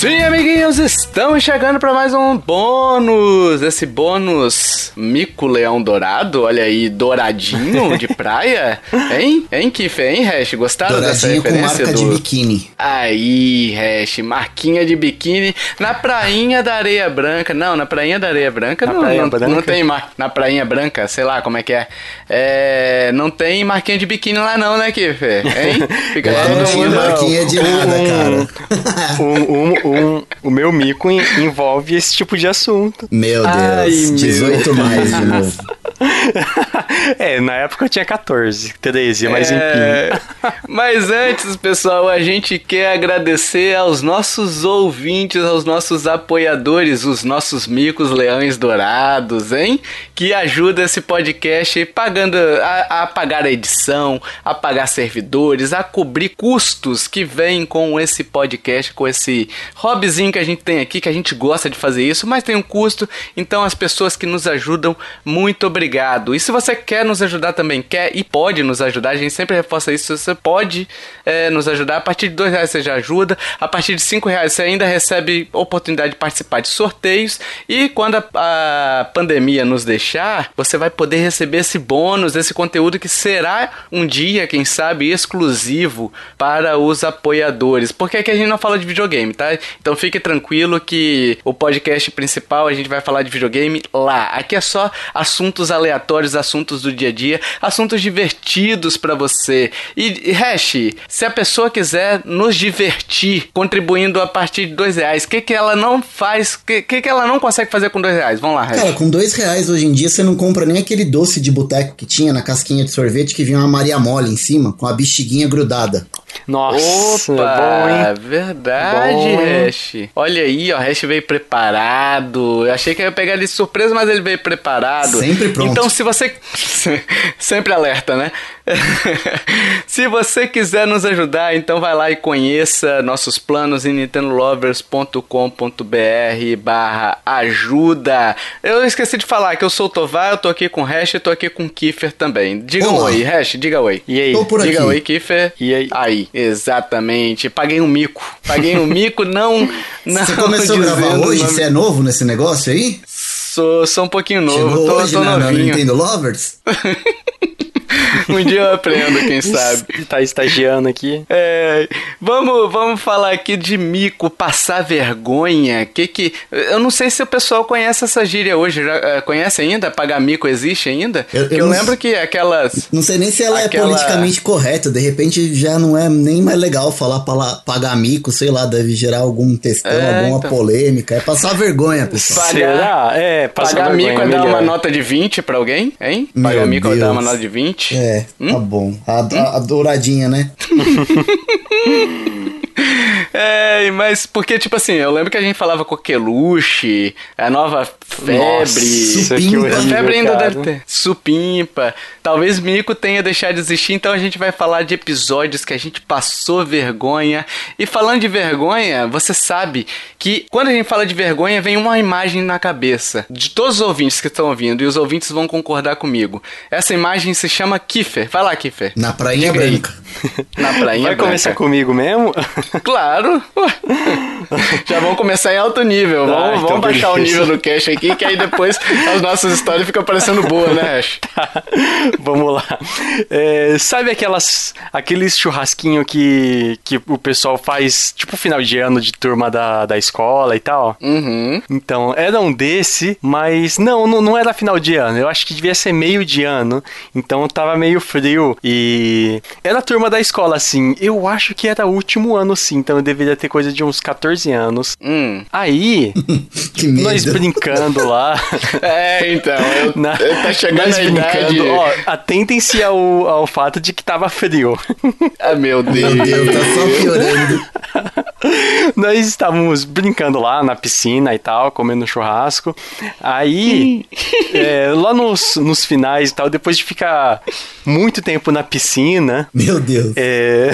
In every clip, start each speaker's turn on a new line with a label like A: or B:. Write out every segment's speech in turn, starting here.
A: Sim, amiguinhos, estamos chegando para mais um bônus. Esse bônus Mico Leão Dourado, olha aí, douradinho de praia. Hein? Hein, Kiff? Hein, Hash? Gostaram dessa
B: Douradinho com
A: referência
B: marca
A: do...
B: de biquíni.
A: Aí, Hash, marquinha de biquíni na prainha da areia branca. Não, na prainha da areia branca
C: Na
A: não,
C: Prainha
A: não,
C: Branca?
A: não tem mar... na prainha branca, sei lá como é que é. É, não tem marquinha de biquíni lá não, né, Kiff? Hein? Fica
B: Lá
A: todo
B: não tinha marquinha de nada, cara.
C: Um, um, um- o meu mico en- envolve esse tipo de assunto.
B: Meu
A: Ai,
B: Deus,
A: meu
B: 18 mais de novo.
C: é, na época eu tinha 14, 13, mas
A: É,
C: enfim.
A: Mas antes, pessoal, a gente quer agradecer aos nossos ouvintes, aos nossos apoiadores, os nossos micos leões dourados, hein? Que ajuda esse podcast pagando a, a pagar a edição, a pagar servidores, a cobrir custos que vêm com esse podcast, com esse hobbyzinho que a gente tem aqui, que a gente gosta de fazer isso, mas tem um custo. Então, as pessoas que nos ajudam, muito obrigado. E se você quer nos ajudar também, quer e pode nos ajudar, a gente sempre reforça isso. Você pode é, nos ajudar. A partir de dois reais você já ajuda. A partir de cinco reais você ainda recebe oportunidade de participar de sorteios. E quando a, a pandemia nos deixar, você vai poder receber esse bônus, esse conteúdo que será um dia, quem sabe, exclusivo para os apoiadores. Porque aqui a gente não fala de videogame, tá? Então fique tranquilo que o podcast principal a gente vai falar de videogame lá. Aqui é só assuntos aleatórios, assuntos do dia a dia, assuntos divertidos para você. E, Hash, se a pessoa quiser nos divertir contribuindo a partir de dois reais, o que, que ela não faz? O que, que, que ela não consegue fazer com dois reais? Vamos lá, Hash.
B: Cara, com dois reais hoje em dia você não compra nem aquele doce de boteco que tinha na casquinha de sorvete que vinha uma Maria Mole em cima, com a bexiguinha grudada.
C: Nossa,
A: Opa,
C: bom, hein?
A: verdade,
C: Bom, hein?
A: Hash. Olha aí, ó, Hash veio preparado. Eu achei que ia pegar ele de surpresa, mas ele veio preparado.
B: Sempre pronto.
A: Então, se você. Sempre alerta, né? se você quiser nos ajudar, então vai lá e conheça nossos planos em nintendolovers.com.br barra ajuda. Eu esqueci de falar que eu sou o Tovar, eu tô aqui com o Hash e tô aqui com o Kiefer também. Diga um oi, Hash, diga oi.
C: E aí?
B: Tô por
A: Diga
B: aqui.
A: oi, Kiffer.
C: E aí?
A: Aí, exatamente. Paguei um mico. Paguei um mico, não. não
B: Você começou a gravar hoje?
A: nome.
B: Você é novo nesse negócio aí?
A: Sou, sou um pouquinho novo,
B: Chegou
A: tô,
B: hoje
A: tô
B: na, na
A: novinho.
B: Nintendo Lovers?
A: um dia eu aprendo, quem sabe.
C: Tá estagiando aqui.
A: É, vamos, vamos falar aqui de mico, passar vergonha. Que que eu não sei se o pessoal conhece essa gíria hoje. Já, eh, conhece ainda? Pagar mico existe ainda?
B: Eu- eu
A: eu, lembro que aquelas
B: Não sei nem se ela
A: Aquela-
B: é politicamente correta. De repente já não é nem mais legal falar pala- pagar mico, sei lá, deve gerar algum textão,
A: É,
B: alguma
A: então.
B: polêmica. É passar vergonha, pessoal.
A: Pagar-
C: Será? É, passar
A: Pagar
C: vergonha
A: mico é
C: é
A: dar uma nota de 20 pra alguém, hein? Pagar
B: Meu
A: mico é dar
B: Deus.
A: uma nota de 20.
B: É,
A: Hum?
B: tá bom. A, a- a douradinha, né?
A: É, mas porque, tipo assim, eu lembro que a gente falava coqueluche, a nova febre.
C: Nossa, que
B: Supimpa.
A: a febre ainda
C: cara.
A: deve ter. Supimpa. Talvez Mico tenha deixado de existir, então a gente vai falar de episódios que a gente passou vergonha. E falando de vergonha, você sabe que quando a gente fala de vergonha, vem uma imagem na cabeça de todos os ouvintes que estão ouvindo, e os ouvintes vão concordar comigo. Essa imagem se chama Kiffer. Vai lá, Kiffer.
B: Na prainha branca.
A: Na prainha
C: Vai começar
A: branca.
C: comigo mesmo?
A: Claro! Já vamos começar em alto nível.
C: Tá,
A: Vamos,
C: então
A: vamos baixar o nível do cash aqui, que aí depois as nossas histórias ficam parecendo boas, né, Ash?
C: Vamos lá. É, sabe aquelas, aqueles churrasquinho que, que o pessoal faz, tipo final de ano de turma da, da escola e tal?
A: Uhum.
C: Então, era um desse, mas não, não, não era final de ano. Eu acho que devia ser meio de ano. Então tava meio frio e. Era a turma da escola, assim. Eu acho que era o último ano, sim. Então eu deveria ter coisa de uns 14 anos.
A: Hum.
C: Aí, nós brincando lá.
A: É, então, eu,
C: Na,
A: eu tá chegando
C: nós
A: a idade...
C: brincando, ó, atentem-se ao, ao fato de que tava frio.
A: Ah, meu Deus.
B: Meu Deus, tá só piorando.
C: Nós estávamos brincando lá na piscina e tal, comendo churrasco. Aí, é, lá nos, nos finais e tal, depois de ficar muito tempo na piscina,
B: Meu Deus.
C: é,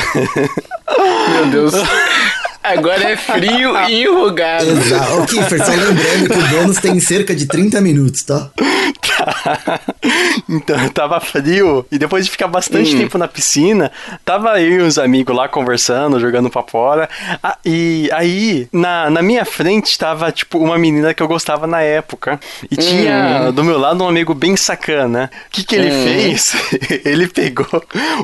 A: Meu Deus. Agora é frio e enrugado.
B: Exato. Ô, Kiffer, só lembrando que o bônus tem cerca de 30 minutos, tá?
C: então tava frio e depois de ficar bastante hum. tempo na piscina, tava eu e uns amigos lá conversando, jogando pra fora. Ah, e aí, na, na minha frente tava, tipo, uma menina que eu gostava na época. E tinha hum. do meu lado um amigo bem sacana. O que, que ele hum. fez? ele pegou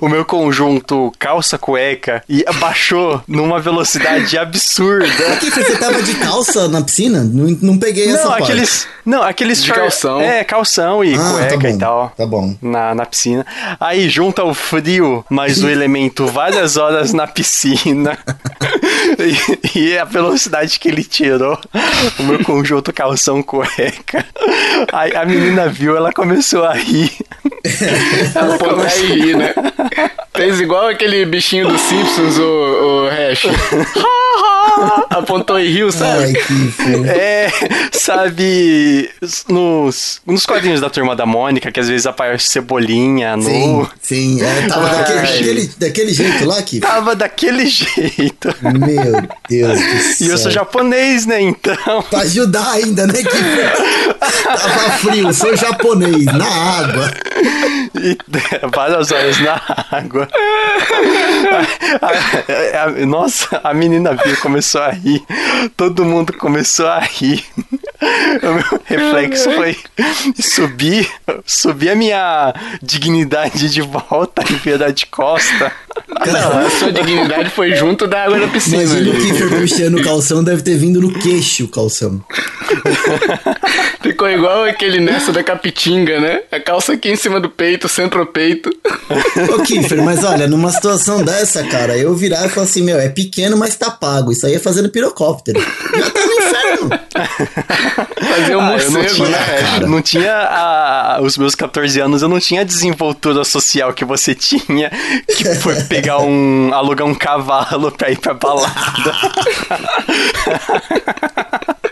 C: o meu conjunto calça cueca e abaixou numa velocidade absurda.
B: Por que você tava de calça na piscina? Não, não peguei não, essa
C: aqueles,
B: parte.
C: Não, aqueles...
A: De calção.
C: É, calção e ah, tá cueca
B: tá
C: e tal.
B: Tá bom.
C: Na, na piscina. Aí junta o frio mais o elemento várias horas na piscina. e, e, a velocidade que ele tirou o meu conjunto calção cueca. Aí a menina viu, ela começou a rir.
A: ela começou a rir, né? Fez igual aquele bichinho dos Simpsons, o, o Hash. Apontou e riu, sabe? Ai,
B: que
C: é, sabe, nos, nos quadrinhos da Turma da Mônica, que às vezes aparece cebolinha no...
B: Sim, sim, é, tava daquele, daquele, daquele, jeito lá, que
C: Tava daquele jeito.
B: Meu Deus do
C: céu. E eu sou japonês, né, então...
B: Pra ajudar ainda, né, tava frio, sou japonês, na água.
C: E várias horas na água. A, a, a, nossa, a menina começou a rir. Todo mundo começou a rir. O meu reflexo foi subir, subir a minha dignidade de volta e virar de costa.
A: Não, a sua dignidade foi junto da água da piscina.
B: Imagina o Kiefer puxando o calção, deve ter vindo no queixo o calção.
A: Ficou igual aquele nessa da capitinga, né? A calça aqui em cima do peito, centro-peito.
B: Ô, Kiffer, mas olha, numa situação dessa, cara, eu virar e falar assim, meu, é pequeno, mas tá pago. Isso aí é fazendo pirocóptero. Já tá no inferno.
A: Fazer um ah, morcego,
C: não tinha,
A: né?
C: Não tinha a, os meus 14 anos, eu não tinha a desenvoltura social que você tinha, que foi pegar um. alugar um cavalo pra ir pra balada.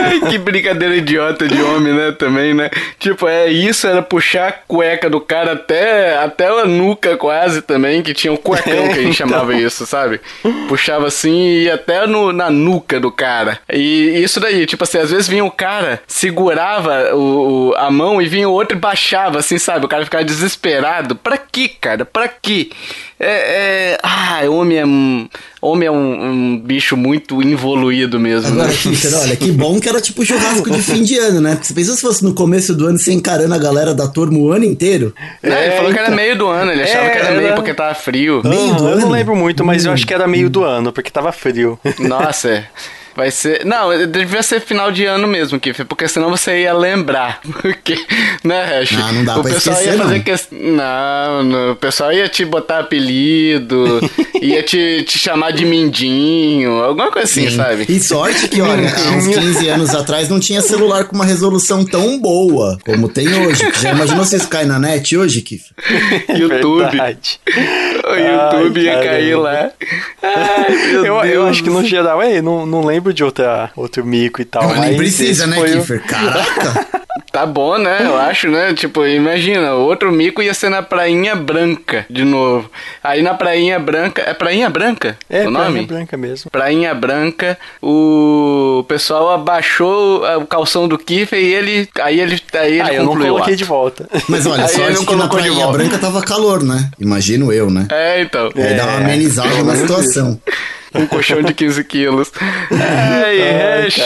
A: Ai, que brincadeira idiota de homem, né? Também, né? Tipo, é isso, era puxar a cueca do cara até, até a nuca quase também, que tinha o um cuecão que a gente então. chamava isso, sabe? Puxava assim e ia até no, na nuca do cara. E isso daí, tipo assim, às vezes vinha o cara, segurava o, o a mão e vinha o outro e baixava, assim, sabe? O cara ficava desesperado. Pra quê, cara? Pra quê? É, é... Ah, homem é um, homem é um, um bicho muito involuído mesmo.
B: Agora, né? Fischer, olha, que bom que era tipo churrasco de fim de ano, né? Porque você pensou se fosse no começo do ano, você encarando a galera da turma o ano inteiro?
A: É, ele falou que era meio do ano, ele achava é, que era, era meio porque tava frio.
C: Meio do ano? Eu não lembro muito, mas hum. eu acho que era meio do ano, porque tava frio.
A: Nossa, é. Vai ser. Não, devia ser final de ano mesmo, Kiff, porque senão você ia lembrar. Porque, né, Hash?
B: Ah, não dá o pra pessoal esquecer,
A: ia fazer não. Que... não, não, o pessoal ia te botar apelido, ia te, te chamar de Mindinho, alguma coisa assim, Sim. sabe?
B: E sorte que, olha, há uns 15 anos atrás não tinha celular com uma resolução tão boa como tem hoje. Já imaginou vocês caem na net hoje, Kiff?
A: YouTube. Verdade. O YouTube Ai, ia cair lá.
C: Ai, eu, eu acho que no geral, é, não, não lembro de outra, outro mico e tal.
B: Não, nem precisa, né, Kiffer? O... Caraca!
A: Tá bom, né? Eu acho, né? Tipo, imagina, outro mico ia ser na Prainha Branca, de novo. Aí na Prainha Branca. É Prainha Branca?
C: É,
A: o nome?
C: Prainha Branca mesmo.
A: Prainha Branca, o pessoal abaixou o calção do Kiffer e ele. Aí ele. Aí ele ah,
C: eu não coloquei de volta.
B: Mas olha, sorte que na Prainha Branca tava calor, né? Imagino eu, né?
A: É, então.
B: Aí é, dá uma amenizada é, na situação
A: um colchão de 15 quilos. Ai, Hash,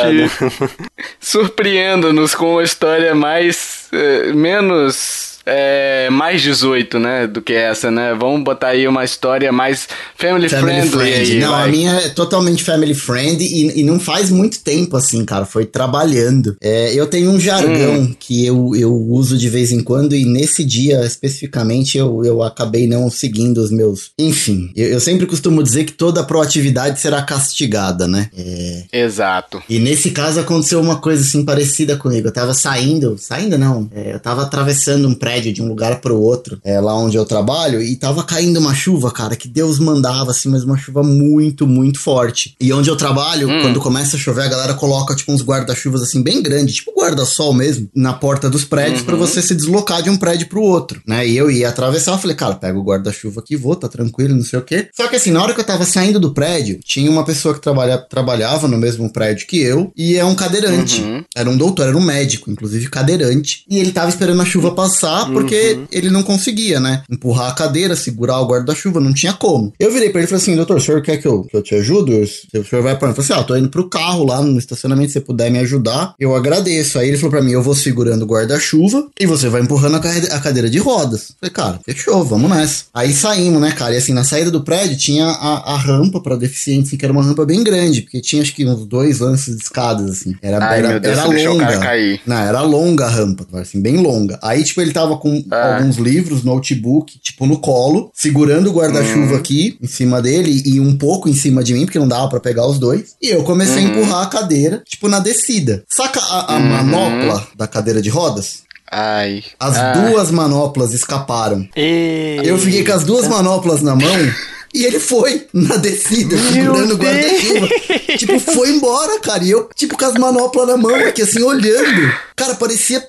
A: surpreenda-nos com uma história mais. Uh, menos é, mais 18, né? Do que essa, né? Vamos botar aí uma história mais family, family friendly. Friend. Aí,
B: não,
A: vai.
B: a minha é totalmente family friend e, e, não faz muito tempo, assim, cara. Foi trabalhando. É, eu tenho um jargão hum. que eu, eu uso de vez em quando e nesse dia especificamente eu, eu acabei não seguindo os meus. Enfim, eu, eu sempre costumo dizer que toda proatividade será castigada, né?
A: É... Exato.
B: E nesse caso aconteceu uma coisa assim parecida comigo. Eu tava saindo, saindo não, é, eu tava atravessando um prédio de um lugar pro outro, é, lá onde eu trabalho, e tava caindo uma chuva, cara, que Deus mandava, assim, mas uma chuva muito, muito forte. E onde eu trabalho,
A: Hum.
B: quando começa a chover, a galera coloca, tipo, uns guarda-chuvas, assim, bem grandes, tipo guarda-sol mesmo, na porta dos prédios pra você se deslocar de um prédio pro outro, né? E eu ia atravessar, eu falei, cara, pega o guarda-chuva aqui, vou, tá tranquilo, não sei o quê. Só que assim, na hora que eu tava saindo do prédio, tinha uma pessoa que trabalha, trabalhava no mesmo prédio que eu, e é um cadeirante.
A: Uhum.
B: Era um doutor, era um médico, inclusive cadeirante. E ele tava esperando a chuva passar porque ele não conseguia, né? Empurrar a cadeira, segurar o guarda-chuva, não tinha como. Eu virei pra ele e falei assim: doutor, o senhor quer que eu, que eu te ajude? O senhor vai pra? Eu falei assim: ah, tô indo pro carro lá no estacionamento, se você puder me ajudar, eu agradeço. Aí ele falou pra mim: eu vou segurando o guarda-chuva e você vai empurrando a, cadeira de rodas. Eu falei, cara, fechou, vamos nessa. Aí saímos, né, cara? E assim, na saída do prédio tinha a, a rampa pra deficientes, assim, que era uma rampa bem grande, porque tinha acho que uns dois lances de escadas, assim. Era,
A: Ai,
B: era,
A: meu Deus,
B: era
A: você deixou o cara
B: longa.
A: cair.
B: Não, era longa a rampa, assim, bem longa. Aí, tipo, ele tava com
A: Ah.
B: alguns livros, notebook, tipo, no colo, segurando o guarda-chuva aqui, em cima dele, e um pouco em cima de mim, porque não dava pra pegar os dois. E eu comecei a empurrar a cadeira, tipo, na descida. Saca a, a manopla da cadeira de rodas?
A: Ai.
B: As
A: Ah.
B: duas manoplas escaparam. Eu fiquei com as duas manoplas na mão. E ele foi na descida, segurando o guarda-chuva. tipo, foi embora, cara. E eu, tipo, com as manoplas na mão aqui, assim, olhando. Cara, parecia,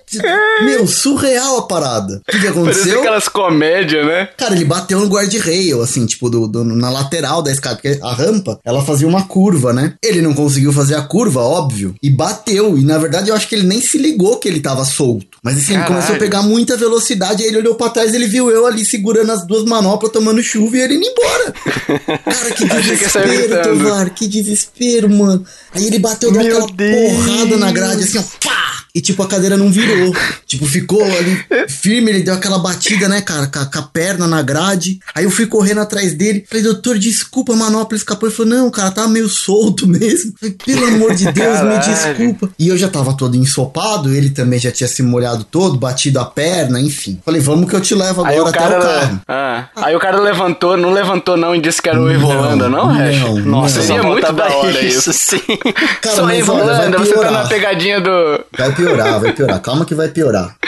B: meu, surreal a parada. O que, que
A: Parecia
B: aconteceu?
A: aquelas comédias, né?
B: Cara, ele bateu no guarda-rail, assim, tipo, do, do- na lateral da escada, porque a rampa, ela fazia uma curva, né? Ele não conseguiu fazer a curva, óbvio, e bateu. E na verdade eu acho que ele nem se ligou que ele tava solto. Mas assim, ele começou a pegar muita velocidade, aí ele olhou pra trás, ele viu eu ali segurando as duas manoplas, tomando chuva e ele indo embora. Cara, que desespero. Tovar, que desespero, mano. Aí ele bateu, deu aquela
C: Deus.
B: porrada na grade, assim, ó, pá! E tipo, a cadeira não virou. tipo, ficou ali firme, ele deu aquela batida, né, cara, com a, com a perna na grade. Aí eu fui correndo atrás dele. Falei, doutor, desculpa, a manopla escapou. Ele falou, não, cara, tava meio solto mesmo. Falei, pelo amor de Deus, me desculpa. E eu já tava todo ensopado, ele também já tinha se molhado todo, batido a perna, enfim. Falei, vamos que eu te levo
A: Aí
B: agora
A: o
B: até o
A: cara.
B: carro.
A: Ah, aí o cara levantou, não levantou não e disse que era o Evolanda, não,
B: não,
A: Hash?
B: não.
C: Nossa,
A: Seria
C: só
A: muito da hora isso.
C: sim.
B: Cara, vai
A: Evolanda, você tá na pegadinha do.
B: Vai piorar, vai piorar. Calma que vai piorar.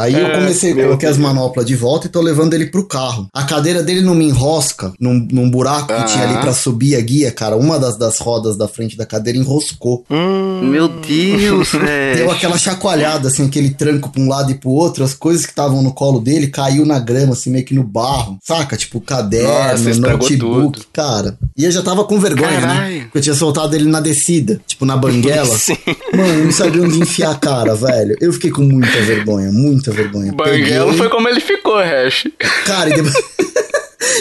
B: Aí eu
A: É,
B: comecei,
A: meu
B: coloquei as manoplas de volta e tô levando ele pro carro. A cadeira dele não me enrosca num, num buraco que tinha ali
A: Ah.
B: pra subir a guia, cara. Uma das, das rodas da frente da cadeira enroscou.
A: Meu Deus,
B: Deu
A: velho.
B: aquela chacoalhada, assim, aquele tranco pra um lado e pro outro. As coisas que estavam no colo dele caiu na grama, assim, meio que no barro. Saca? Tipo, caderno,
A: Nossa,
B: notebook.
A: tudo.
B: Cara. E eu já tava com vergonha, né?
A: Caralho.
B: Porque eu tinha soltado ele na descida, tipo, na banguela.
C: Sim.
B: Mano, eu não sabia onde enfiar a cara, velho. Eu fiquei com muita vergonha, muita vergonha.
A: Banguela
B: Peguei-
A: foi como ele ficou, Hash.
B: Cara, e depois.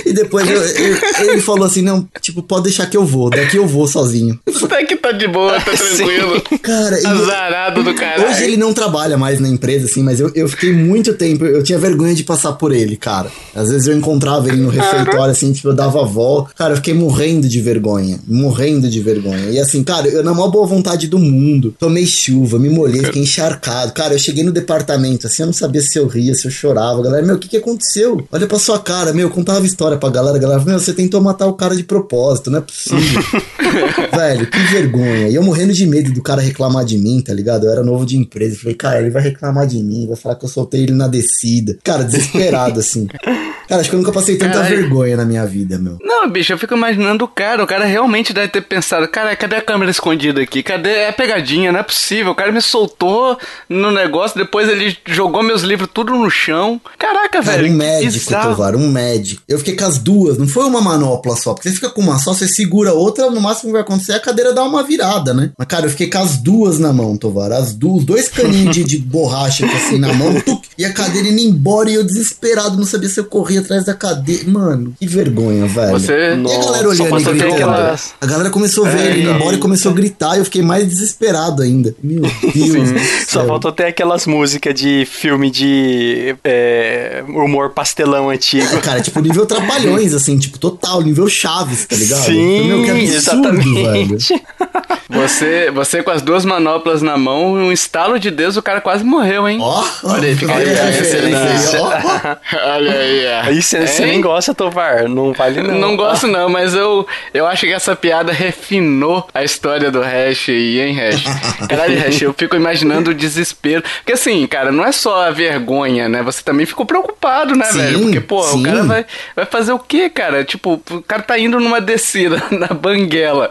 B: e depois eu- eu- ele falou assim: não, tipo, pode deixar que eu vou, daqui eu vou sozinho.
A: Isso daqui tá de boa, tá tranquilo.
B: Cara, e-
A: Azarado do caralho.
B: Hoje ele não trabalha mais na empresa, assim, mas eu, eu fiquei muito tempo, eu tinha vergonha de passar por ele, cara. Às vezes eu encontrava ele no refeitório, assim, tipo, eu dava a volta. Cara, eu fiquei morrendo de vergonha, morrendo de vergonha. E assim, cara, eu na maior boa vontade do mundo, tomei chuva, me molhei, fiquei encharcado. Cara, eu cheguei no departamento, assim, eu não sabia se eu ria, se eu chorava. Galera, meu, o que que aconteceu? Olha pra sua cara, meu, eu contava história pra galera, a galera, meu, você tentou matar o cara de propósito, não é possível. Velho, que vergonha. E eu morrendo de medo do cara reclamar de mim, tá ligado? Eu era novo de empresa. Falei, cara, ele vai reclamar de mim, vai falar que eu soltei ele na descida. Cara, desesperado, assim. Cara, acho que eu nunca passei tanta
A: Caralho.
B: vergonha na minha vida, meu.
A: Não, bicho, eu fico imaginando o cara. O cara realmente deve ter pensado: cara, cadê a câmera escondida aqui? Cadê é a pegadinha? Não é possível. O cara me soltou no negócio, depois ele jogou meus livros tudo no chão. Caraca,
B: Cara,
A: velho.
B: um médico. Tovar, um médico. Eu fiquei com as duas, não foi uma manopla só. Porque você fica com uma só, você segura a outra, no máximo que vai acontecer é a cadeira dar uma virada, né? Mas, cara, eu fiquei com as duas na mão, Tovar. As duas, dois caninhos de, de borracha assim na mão, tuc, e a cadeira indo embora e eu desesperado, não sabia se eu corria atrás da cadeira. Mano, que vergonha, velho.
A: Você.
B: E a galera olhando e gritando.
A: aquelas-
B: A galera começou a ver
A: É,
B: ele indo
A: então.
B: embora e começou a gritar. E eu fiquei mais desesperado ainda. Meu Deus.
C: Só faltou ter aquelas músicas de filme de é, humor pastelão antigo.
B: É, cara, tipo, nível Trapalhões, assim, tipo, total, nível Chaves, tá ligado?
C: Sim,
B: Meu, que absurdo, velho.
A: Você, você com as duas manoplas na mão, um estalo de Deus, o cara quase morreu, hein?
B: Ó,
A: Olha aí, fica aí,
B: olha
A: aí,
B: aí, ó.
A: Olha aí.
C: Aí você você nem gosta, Tovar. Não vale não.
A: Não gosto não, mas eu, eu acho que essa piada refinou a história do Hash aí, hein, Hash? Caralho, Hash, eu fico imaginando o desespero. Porque assim, cara, não é só a vergonha, né? Você também ficou preocupado, né,
B: Sim,
A: velho? Porque, pô,
B: sim.
A: o cara vai, vai fazer o quê, cara? Tipo, o cara tá indo numa descida na banguela.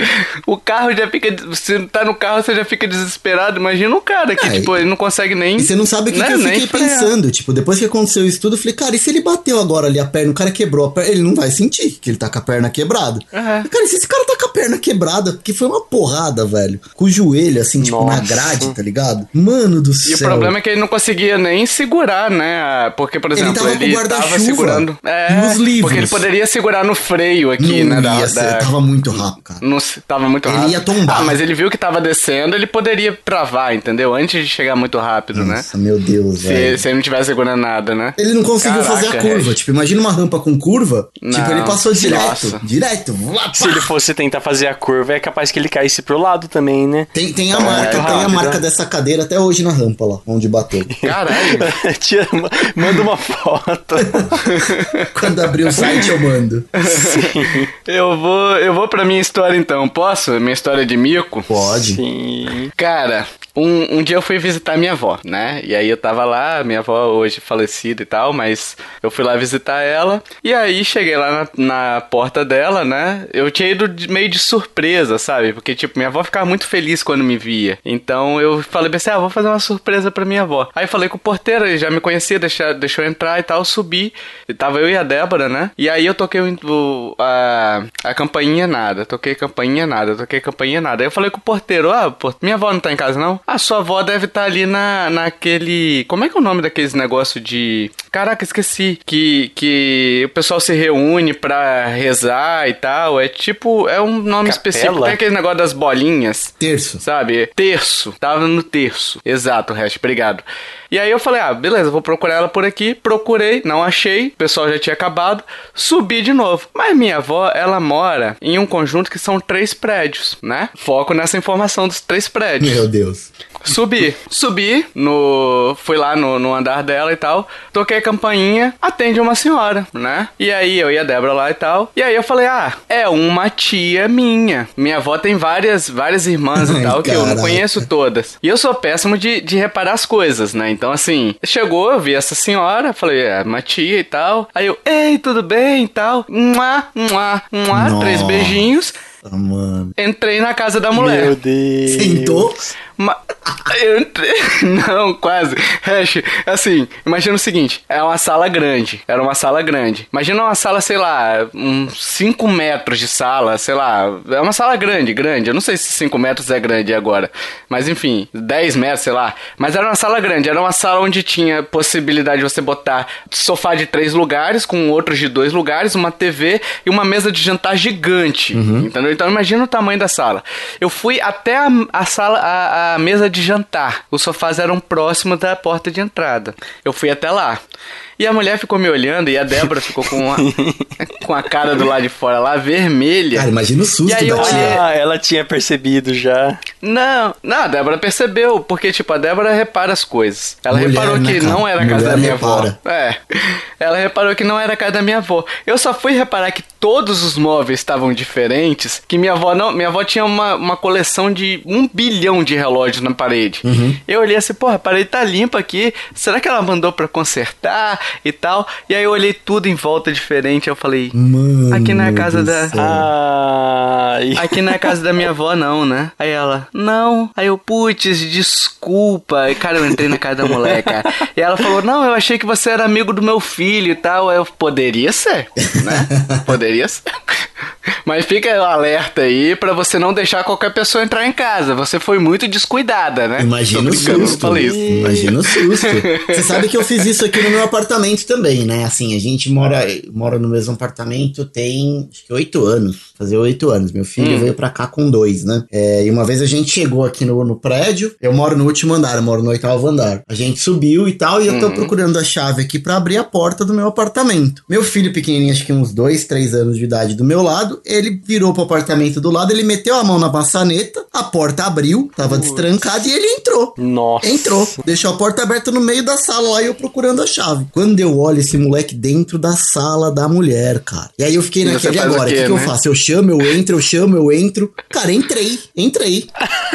A: O carro já fica. Se tá no carro, você já fica desesperado. Imagina um cara que,
B: É,
A: tipo, ele não consegue nem.
B: E você não sabe o que,
A: né,
B: que eu fiquei pensando. Tipo, depois que aconteceu isso tudo, eu falei, cara, e se ele bateu agora ali a perna, o cara quebrou a perna, ele não vai sentir que ele tá com a perna quebrada.
A: Aham.
B: Cara, e se esse cara tá com a perna quebrada, porque foi uma porrada, velho. Com o joelho, assim, tipo, na
C: Nossa.
B: grade, tá ligado? Mano do
A: E
B: céu.
A: o problema é que ele não conseguia nem segurar, né? Porque, por
B: Ele
A: exemplo,
B: tava com
A: ele, tava segurando. É,
B: e os livros.
A: porque ele poderia segurar no freio aqui,
B: não
A: né? Da,
B: ia ser,
A: da-
B: tava muito rápido, cara.
A: não tava muito
B: Ele
A: rápido.
B: ia tombar.
A: Ah, mas ele viu que tava descendo, ele poderia travar, entendeu? Antes de chegar muito rápido, né?
B: Nossa, meu Deus, velho.
A: Se, se ele não tivesse segurando nada, né?
B: Ele não conseguiu
A: Caraca,
B: fazer a curva.
A: Regis.
B: Tipo, imagina uma rampa com curva.
A: Não.
B: Tipo, ele passou direto.
A: Nossa.
B: Direto.
C: Se ele fosse tentar fazer a curva, é capaz que ele caísse pro lado também, né?
B: Tem, tem a
A: É,
B: marca, tem a marca
C: né?
B: dessa cadeira até hoje na rampa lá, onde bateu.
A: Caralho.
C: Tira- manda uma foto.
B: Quando abrir o site eu mando.
A: eu vou, eu vou pra minha história então. Posso? Minha história de mico?
B: Pode.
C: Sim.
A: Cara, um, um dia eu fui visitar minha avó, né? E aí eu tava lá, minha avó hoje falecida e tal, mas eu fui lá visitar ela. E aí cheguei lá na, na porta dela, né? Eu tinha ido de- meio de surpresa, sabe? Porque, tipo, minha avó ficava muito feliz quando me via. Então eu falei assim: ah, vou fazer uma surpresa pra minha avó. Aí falei com o porteiro, ele já me conhecia, deixa, deixou eu entrar e tal, subi. E tava eu e a Débora, né? E aí eu toquei o, o- a, a campainha nada, toquei campainha nada, toquei campainha nada. Aí eu falei com o porteiro, ah, pô, minha avó não tá em casa não? A sua avó deve estar ali na, naquele. Como é que é o nome daqueles negócio de. Caraca, esqueci. Que, que o pessoal se reúne pra rezar e tal. É tipo. É um nome
C: Capela?
A: específico. Tem aquele negócio das bolinhas.
B: Terço.
A: Sabe? Terço. Tava no terço. Exato, Hash. Obrigado. E aí eu falei, ah, beleza, vou procurar ela por aqui. Procurei, não achei. O pessoal já tinha acabado. Subi de novo. Mas minha avó, ela mora em um conjunto que são três prédios, né? Foco nessa informação dos três prédios.
B: Meu Deus.
A: Subi, subi no. Fui lá no, no andar dela e tal. Toquei a campainha, atende uma senhora, né? E aí eu e a Débora lá e tal. E aí eu falei, ah, é uma tia minha. Minha avó tem várias, várias irmãs e
B: Ai,
A: tal, que eu não conheço todas. E eu sou péssimo de, de reparar as coisas, né? Então assim, chegou, eu vi essa senhora, falei, é uma tia e tal. Aí eu, ei, tudo bem e tal. Mua, mua, mua, três
B: Nossa.
A: beijinhos.
B: Ah, mano.
A: Entrei na casa da mulher.
C: Meu Deus.
B: Sentou?
A: Ma- eu entrei. Não, quase. Hash, assim, imagina o seguinte: é uma sala grande. Era uma sala grande. Imagina uma sala, sei lá, uns 5 metros de sala, sei lá. É uma sala grande, grande. Eu não sei se 5 metros é grande agora. Mas enfim, 10 metros, sei lá. Mas era uma sala grande. Era uma sala onde tinha possibilidade de você botar sofá de três lugares, com outros de dois lugares, uma TV e uma mesa de jantar gigante. Entendeu? Então imagina o tamanho da sala. Eu fui até a, a sala, a, a mesa de jantar. Os sofás eram próximos da porta de entrada. Eu fui até lá. E a mulher ficou me olhando e a Débora ficou com a, com a cara do lado de fora lá, vermelha.
B: Cara, imagina o susto
A: E aí
B: da
A: eu
B: tia.
A: olhei-
C: Ah, ela tinha percebido já.
A: Não, não, a Débora percebeu, porque, tipo, a Débora repara as coisas. Ela
B: Mulher,
A: reparou
B: né,
A: que
B: cara?
A: não era a casa
B: Mulher
A: da minha
B: repara.
A: avó. É. Ela reparou que não era a casa da minha avó. Eu só fui reparar que todos os móveis estavam diferentes, que minha avó não. Minha avó tinha uma, uma coleção de um bilhão de relógios na parede.
B: Uhum.
A: Eu olhei assim, porra, a parede tá limpa aqui. Será que ela mandou pra consertar e tal? E aí eu olhei tudo em volta diferente. Eu falei,
B: Mano.
A: aqui não é a casa da.
C: Ai.
A: Aqui não é a casa da minha avó, não, né? Aí ela, não. Aí eu, putz, desculpa. E, cara, eu entrei na casa da mulher, cara. E ela falou, não, eu achei que você era amigo do meu filho e tal. Aí eu, poderia ser, né? Poderia ser. Mas fica o alerta aí pra você não deixar qualquer pessoa entrar em casa. Você foi muito descuidada, né?
B: Imagina o
A: não
B: susto.
A: falei isso.
B: Imagina o susto. Você sabe que eu fiz isso aqui no meu apartamento também, né? Assim, a gente mora, mora no mesmo apartamento tem acho que oito anos. Fazer oito anos. Meu filho
A: Hum.
B: veio pra cá com dois, né? É, e uma vez a gente chegou aqui no, no prédio. Eu moro no último andar, eu moro no oitavo andar. A gente subiu e tal, e eu tô
A: Uhum.
B: procurando a chave aqui pra abrir a porta do meu apartamento. Meu filho pequenininho, acho que uns dois, três anos de idade do meu lado, ele virou pro apartamento do lado, ele meteu a mão na maçaneta, a porta abriu, tava destrancada e ele entrou.
C: Nossa.
B: Entrou, deixou a porta aberta no meio da sala lá e eu procurando a chave. Quando eu olho esse moleque dentro da sala da mulher, cara. E aí eu fiquei
A: E
B: naquele agora, o que, que eu
A: né?
B: faço? Eu chamo, eu entro, eu chamo, eu entro. Cara, entrei, entrei.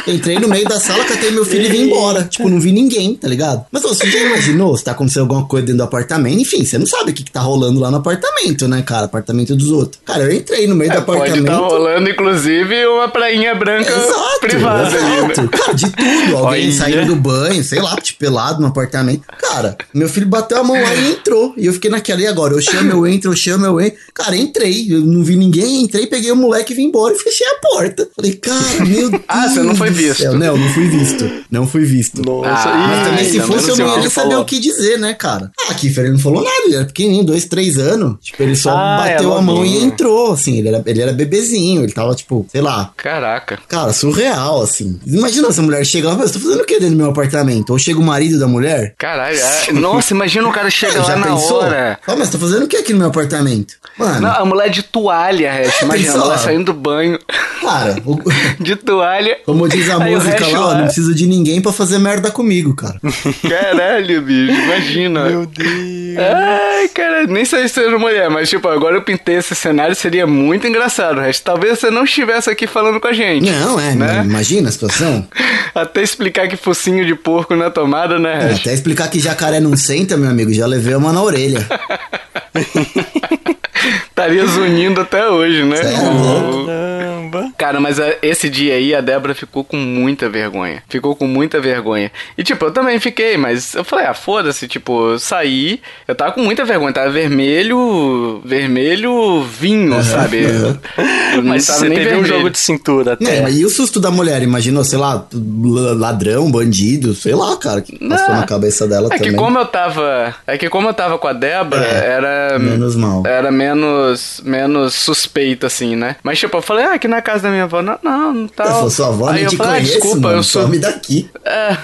B: Entrei no meio da sala, catei meu filho e vim embora. Tipo, não vi ninguém, tá ligado? Mas você já imaginou se tá acontecendo alguma coisa dentro do apartamento? Enfim, você não sabe o que, que tá rolando lá no apartamento, né, cara? Apartamento dos outros. Cara, eu entrei no meio do
A: É, pode
B: apartamento.
A: estar rolando, inclusive, uma prainha branca
B: Exato,
A: privada ali, né?
B: exato. Cara, de tudo. Alguém
C: Olha.
B: saindo do banho, sei lá, tipo, pelado no apartamento. Cara, meu filho bateu a mão lá e entrou. E eu fiquei naquela, e agora? Eu chamo, eu entro, eu chamo, eu entro. Cara, entrei. Eu não vi ninguém, entrei, peguei o moleque e vim embora e fechei a porta. Falei, cara, meu Deus.
A: Ah, você não foi visto.
B: céu. Não, não fui visto. Não fui visto.
C: Nossa,
A: Ah,
B: Mas também, se fosse, eu não ia saber
A: falou.
B: o que dizer, né, cara? Ah, Kiffer, ele não falou nada, ele era pequenininho, dois, três anos. Tipo, ele só
C: Ah, é
B: bateu a mão e entrou, assim. Ele era, ele era bebezinho, ele tava, tipo, sei lá,
A: Caraca.
B: Cara, surreal, assim. Imagina essa mulher chega lá e fala, você tá fazendo o que dentro do meu apartamento? Ou chega o marido da mulher?
A: Caralho. é- Nossa, imagina o cara chega
B: Já
A: lá na
B: pensou?
A: hora.
B: Fala, mas você tá fazendo o que aqui no meu apartamento? Mano,
A: Não, a mulher de toalha, Hash. Imagina, a
B: Pensou?
A: mulher saindo do banho
B: cara, o-
A: de toalha.
B: como diz a
A: Aí
B: música lá, ó,
A: lá.
B: não preciso de ninguém pra fazer merda comigo, cara.
A: Caralho, bicho, imagina.
C: Meu Deus.
A: Ai, cara, nem sei se seja mulher, mas tipo, agora eu pintei esse cenário, seria muito engraçado. Hash. Talvez você não estivesse aqui falando com a gente.
B: Não, é,
A: Né?
B: imagina a situação.
A: Até explicar que focinho de porco na tomada, né,
B: É,
A: Hash?
B: até explicar que jacaré não senta, meu amigo, já levei uma na orelha.
A: Estaria zunindo até hoje, né?
B: É.
C: Caramba.
A: Cara, mas é, esse dia aí a Débora ficou com muita vergonha. Ficou com muita vergonha. E tipo, eu também fiquei, mas eu falei, ah, foda-se, tipo, eu saí, eu tava com muita vergonha, tava vermelho, vermelho vinho, sabe?
C: Mas
A: tava
C: você
A: nem
C: teve um
A: vermelho.
C: jogo de cintura até.
B: mas e o susto da mulher? Imaginou, sei lá, ladrão, bandido, sei lá, cara, que passou
A: Não.
B: na cabeça dela
A: É
B: também.
A: que como eu tava. É que como eu tava com a Débora,
B: É,
A: era.
B: menos mal.
A: Era menos. Menos suspeito, assim, né? Mas tipo, eu falei, ah, aqui na casa da minha avó. Não, não, não tá.
B: Falei, sua avó
A: aí eu falei, ah,
B: conheço,
A: desculpa,
B: mano,
A: eu sou.
B: some daqui.
A: É.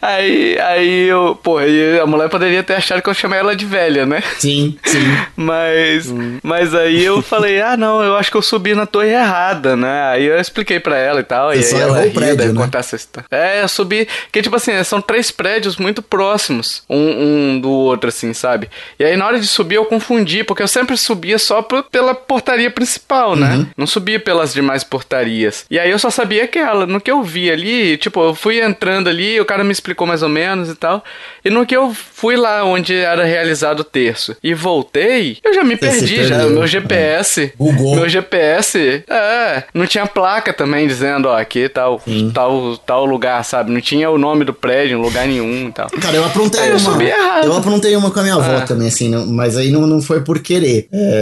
A: Aí, aí eu, pô, a mulher poderia ter achado que eu chamei ela de velha, né?
B: Sim, sim.
A: Mas, mas aí eu falei, ah, não, eu acho que eu subi na torre errada, né? Aí eu expliquei pra ela e tal,
B: Você
A: e aí ela ria,
B: prédio, né?
A: contar essa história. É, eu subi, que tipo assim, são três prédios muito próximos, um, um do outro, assim, sabe? E aí na hora de subir eu confundi, porque eu sempre subia só pela portaria principal, né?
B: Uhum.
A: Não subia pelas demais portarias. E aí eu só sabia aquela. No que eu vi ali, tipo, eu fui entrando ali, o cara me explicou mais ou menos e tal. E no que eu fui lá onde era realizado o terço e voltei, eu já me
B: Você
A: perdi, já. Meu GPS.
B: Bugou.
A: Meu GPS, é. Não tinha placa também dizendo, ó, aqui tal, tal, tal lugar, sabe? Não tinha o nome do prédio em lugar nenhum e tal.
B: Cara, eu aprontei
A: É, eu
B: uma.
A: errado.
B: Eu aprontei uma com a minha avó
A: Ah.
B: também, assim, não- mas aí não, não foi por querer. É,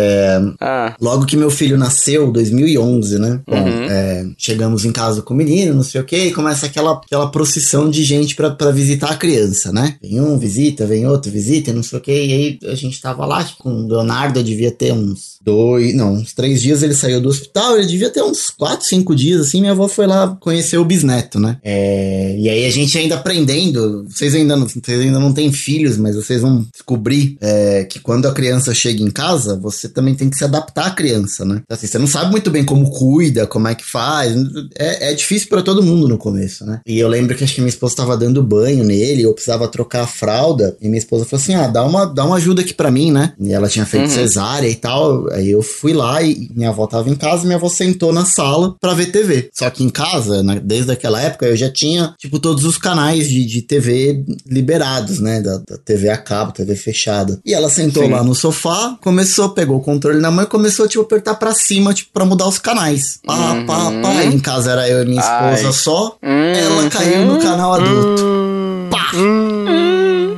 A: Ah.
B: Logo que meu filho nasceu, 2011, né? Bom,
A: Uhum.
B: é, chegamos em casa com o menino, não sei o que, e começa aquela, aquela procissão de gente pra, pra visitar a criança, né? Vem um, visita, vem outro, visita, não sei o que, e aí a gente tava lá, tipo, com o Leonardo, devia ter uns dois, não, uns três dias ele saiu do hospital, ele devia ter uns quatro, cinco dias, assim, minha avó foi lá conhecer o bisneto, né? É, e aí a gente ainda aprendendo, vocês ainda não, vocês ainda não têm filhos, mas vocês vão descobrir é, que quando a criança chega em casa, você também tem que se adaptar à criança, né? Então, assim, você não sabe muito bem como cuida, como é que faz, é, é difícil pra todo mundo no começo, né? E eu lembro que acho que minha esposa tava dando banho nele, eu precisava trocar a fralda, e minha esposa falou assim, ah, dá uma, dá uma ajuda aqui pra mim, né? E ela tinha feito
A: Uhum.
B: cesárea e tal, aí eu fui lá e minha avó tava em casa, minha avó sentou na sala pra ver TV. Só que em casa, desde aquela época, eu já tinha, tipo, todos os canais de, de TV liberados, né? Da, da TV a cabo, TV fechada. E ela sentou
A: Sim.
B: lá no sofá, começou, pegou o controle na mão e começou, tipo, a apertar pra cima, tipo, pra mudar os canais. Pá, pá,
A: Uhum.
B: pá. Em casa era eu e minha esposa
A: Ai.
B: só.
A: Uhum.
B: Ela caiu no canal adulto.
C: Hum,
B: Pá!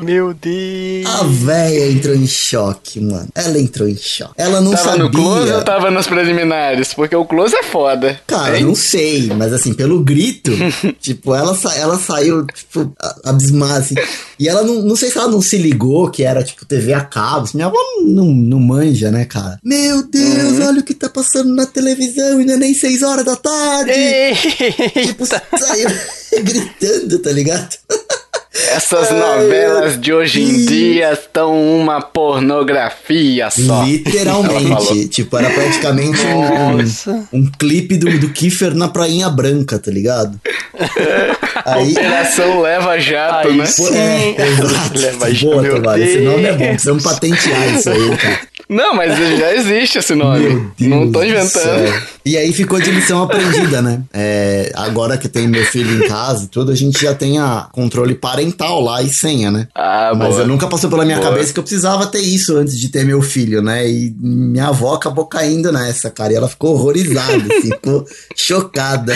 C: Meu Deus.
B: A véia entrou em choque, mano. Ela entrou em choque. Ela não
A: Tava
B: sabia.
A: no close ou tava nos preliminares? Porque o close é foda.
B: Cara,
A: Hein?
B: não sei, mas assim, pelo grito, tipo, ela, sa ela saiu, tipo, abismada, assim. E ela não, não sei se ela não se ligou que era, tipo, TV a cabo. assim, Minha avó não, não manja, né, cara? Meu Deus, olha o que tá passando na televisão, ainda nem seis horas da tarde. Tipo, saiu gritando, tá ligado?
A: Essas novelas de hoje em dia estão uma pornografia só.
B: Literalmente. tipo, era praticamente um, um, um, clipe do, do Kiefer na Prainha Branca, tá ligado?
A: Aí, Operação Leva Jato, aí, né?
B: É, exato. Leva Boa, Tovar, esse nome é bom. Precisamos patentear isso aí, cara.
A: Não, mas já existe esse nome. Não tô inventando.
B: E aí ficou de lição aprendida, né? É, agora que tem meu filho em casa e tudo, a gente já tem a controle parental lá e senha, né? Ah, Mas boa. eu nunca passou pela minha boa. cabeça que eu precisava ter isso antes de ter meu filho, né? E minha avó acabou caindo nessa, cara. E ela ficou horrorizada, ficou chocada.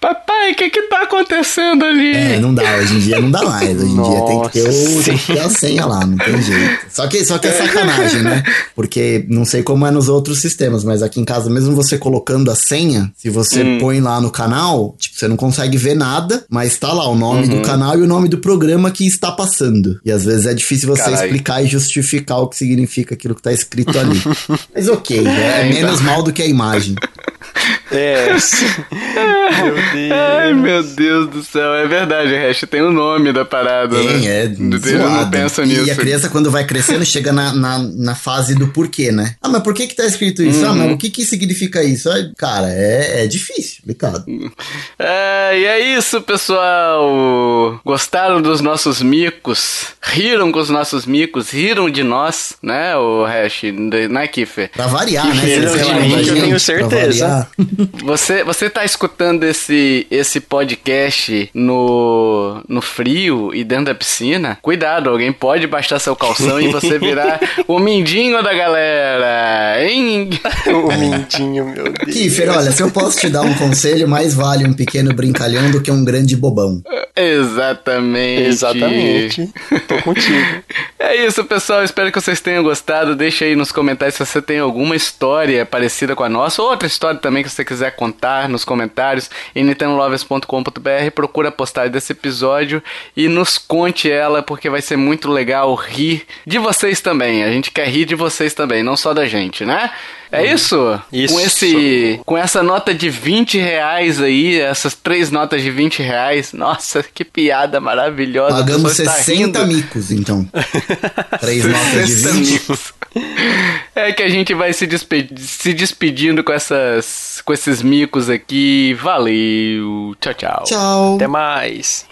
A: Papai, o que que tá acontecendo ali?
B: É, não dá, hoje em dia não dá mais. Hoje em Nossa, dia tem que, ter o, tem que ter a senha lá, não tem jeito. Só que, só que é sacanagem, né? Porque não sei como é nos outros sistemas, mas aqui em casa, mesmo você colocando a senha, se você hum. põe lá no canal, tipo, você não consegue ver nada, mas tá lá o nome uhum. do canal e o nome do programa que está passando. E às vezes é difícil você Carai. explicar e justificar o que significa aquilo que tá escrito ali. mas ok, é, é menos mal do que a imagem.
C: É. meu Deus.
A: Ai, meu Deus do céu. É verdade, Hash tem o um nome da parada,
B: tem,
A: né?
B: é.
A: Eu não penso nisso.
B: E a criança, quando vai crescendo, chega na, na, na, fase do porquê, né? Ah, mas por que que tá escrito isso? Uhum. Ah, mas o que que significa isso? Ah, cara, é, é difícil, complicado.
A: É, e é isso, pessoal. Gostaram dos nossos micos? Riram com os nossos micos? Riram de nós, né, o Hash? Né, Kiffer?
B: Pra variar, né?
C: Riram de mim, eu tenho certeza.
A: Você, você tá escutando esse, esse podcast no, no frio e dentro da piscina? Cuidado, alguém pode baixar seu calção e você virar o mindinho da galera, hein?
C: o mindinho, meu Deus.
B: Kiffer, olha, se eu posso te dar um conselho, mais vale um pequeno brincalhão do que um grande bobão.
A: Exatamente.
C: Exatamente. Tô contigo.
A: É isso, pessoal. Espero que vocês tenham gostado. Deixa aí nos comentários se você tem alguma história parecida com a nossa, ou outra história também que você quiser contar nos comentários em nintendolovers.com.br. Procura a postagem desse episódio e nos conte ela, porque vai ser muito legal rir de vocês também. A gente quer rir de vocês também, não só da gente, né? É isso?
C: Isso.
A: Com, esse, com essa nota de 20 reais aí, essas três notas de 20 reais, nossa, que piada maravilhosa.
B: Pagamos 60 tá micos, então. três notas de 20. Micos.
A: É que a gente vai se, despe se despedindo com, essas, com esses micos aqui. Valeu. Tchau, tchau.
B: Tchau.
C: Até mais.